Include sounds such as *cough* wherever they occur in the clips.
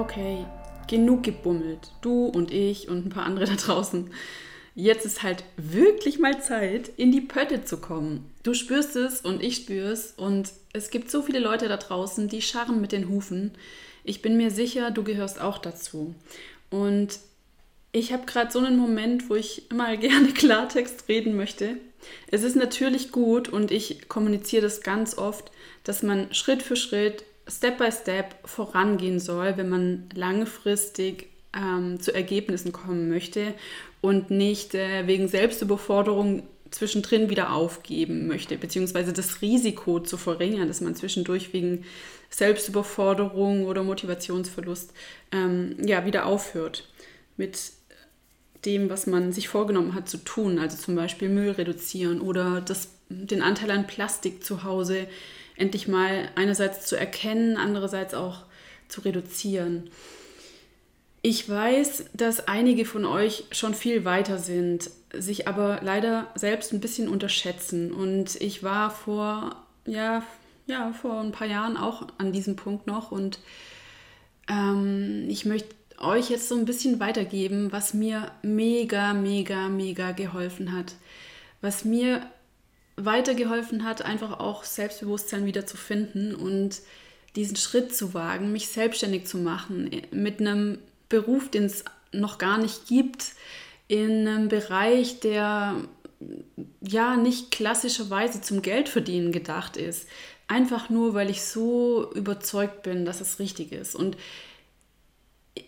okay, genug gebummelt. Du und ich und ein paar andere *laughs* da draußen. Jetzt ist halt wirklich mal Zeit, in die Pötte zu kommen. Du spürst es und ich spür's und es gibt so viele Leute da draußen, die scharren mit den Hufen. Ich bin mir sicher, du gehörst auch dazu. Und ich habe gerade so einen Moment, wo ich mal *laughs* gerne Klartext reden möchte. Es ist natürlich gut und ich kommuniziere das ganz oft, dass man Schritt für Schritt, Step by Step vorangehen soll, wenn man langfristig ähm, zu Ergebnissen kommen möchte und nicht äh, wegen Selbstüberforderung zwischendrin wieder aufgeben möchte, beziehungsweise das Risiko zu verringern, dass man zwischendurch wegen Selbstüberforderung oder Motivationsverlust ähm, ja, wieder aufhört mit dem, was man sich vorgenommen hat zu tun, also zum Beispiel Müll reduzieren oder das, den Anteil an Plastik zu Hause endlich mal einerseits zu erkennen, andererseits auch zu reduzieren. Ich weiß, dass einige von euch schon viel weiter sind, sich aber leider selbst ein bisschen unterschätzen. Und ich war vor, ja, ja, vor ein paar Jahren auch an diesem Punkt noch. Und ähm, ich möchte euch jetzt so ein bisschen weitergeben, was mir mega, mega, mega geholfen hat. Was mir weitergeholfen hat, einfach auch Selbstbewusstsein wieder zu finden und diesen Schritt zu wagen, mich selbstständig zu machen mit einem Beruf, den es noch gar nicht gibt, in einem Bereich, der ja nicht klassischerweise zum Geldverdienen gedacht ist. Einfach nur, weil ich so überzeugt bin, dass es richtig ist. Und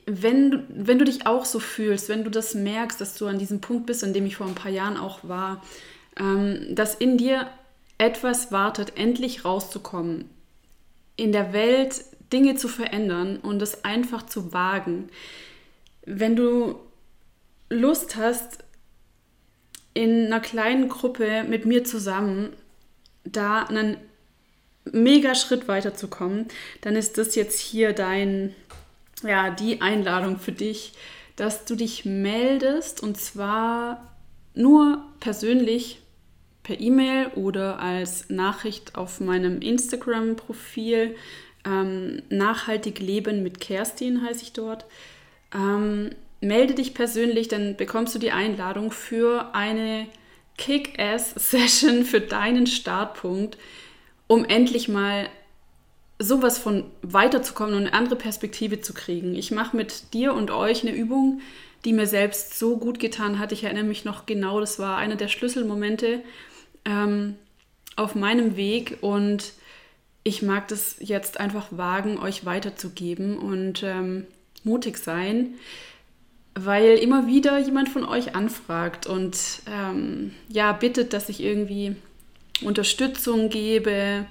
wenn du, wenn du dich auch so fühlst, wenn du das merkst, dass du an diesem Punkt bist, an dem ich vor ein paar Jahren auch war, ähm, dass in dir etwas wartet, endlich rauszukommen, in der Welt Dinge zu verändern und es einfach zu wagen. Wenn du Lust hast, in einer kleinen Gruppe mit mir zusammen da einen mega Schritt weiterzukommen, dann ist das jetzt hier dein, ja, die Einladung für dich, dass du dich meldest und zwar nur persönlich per E-Mail oder als Nachricht auf meinem Instagram-Profil ähm, Nachhaltig Leben mit Kerstin heiße ich dort. Ähm, melde dich persönlich, dann bekommst du die Einladung für eine Kick-Ass-Session für deinen Startpunkt, um endlich mal sowas von weiterzukommen und eine andere Perspektive zu kriegen. Ich mache mit dir und euch eine Übung, die mir selbst so gut getan hat. Ich erinnere mich noch genau, das war einer der Schlüsselmomente ähm, auf meinem Weg und ich mag das jetzt einfach wagen, euch weiterzugeben und ähm, mutig sein, weil immer wieder jemand von euch anfragt und ähm, ja, bittet, dass ich irgendwie Unterstützung gebe,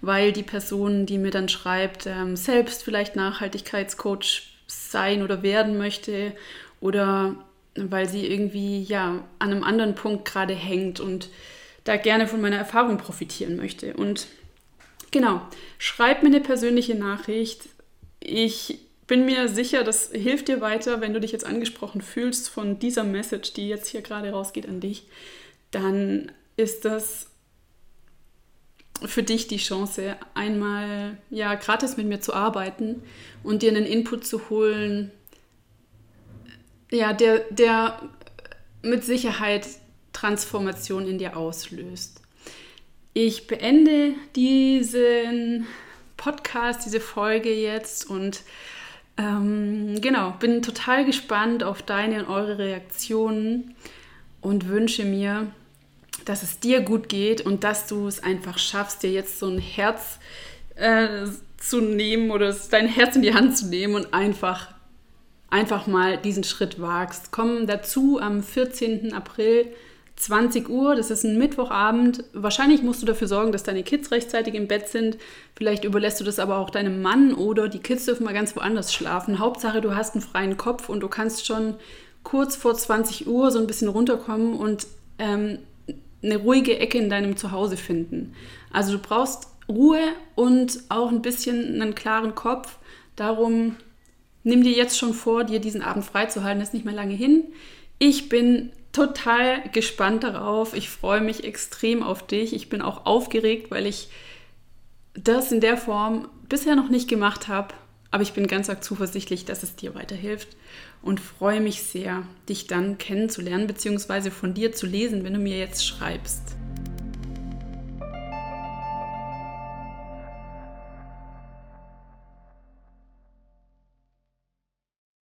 weil die Person, die mir dann schreibt, ähm, selbst vielleicht Nachhaltigkeitscoach sein oder werden möchte oder weil sie irgendwie ja an einem anderen Punkt gerade hängt und da gerne von meiner Erfahrung profitieren möchte. Und Genau, schreib mir eine persönliche Nachricht. Ich bin mir sicher, das hilft dir weiter, wenn du dich jetzt angesprochen fühlst von dieser Message, die jetzt hier gerade rausgeht an dich. Dann ist das für dich die Chance, einmal ja gratis mit mir zu arbeiten und dir einen Input zu holen, ja, der, der mit Sicherheit Transformation in dir auslöst. Ich beende diesen Podcast, diese Folge jetzt und ähm, genau, bin total gespannt auf deine und eure Reaktionen und wünsche mir, dass es dir gut geht und dass du es einfach schaffst, dir jetzt so ein Herz äh, zu nehmen oder dein Herz in die Hand zu nehmen und einfach, einfach mal diesen Schritt wagst. Komm dazu am 14. April 20 Uhr, das ist ein Mittwochabend. Wahrscheinlich musst du dafür sorgen, dass deine Kids rechtzeitig im Bett sind. Vielleicht überlässt du das aber auch deinem Mann oder die Kids dürfen mal ganz woanders schlafen. Hauptsache, du hast einen freien Kopf und du kannst schon kurz vor 20 Uhr so ein bisschen runterkommen und ähm, eine ruhige Ecke in deinem Zuhause finden. Also du brauchst Ruhe und auch ein bisschen einen klaren Kopf. Darum nimm dir jetzt schon vor, dir diesen Abend freizuhalten. Das ist nicht mehr lange hin. Ich bin total gespannt darauf. Ich freue mich extrem auf dich. Ich bin auch aufgeregt, weil ich das in der Form bisher noch nicht gemacht habe. Aber ich bin ganz arg zuversichtlich, dass es dir weiterhilft und freue mich sehr, dich dann kennenzulernen bzw. von dir zu lesen, wenn du mir jetzt schreibst.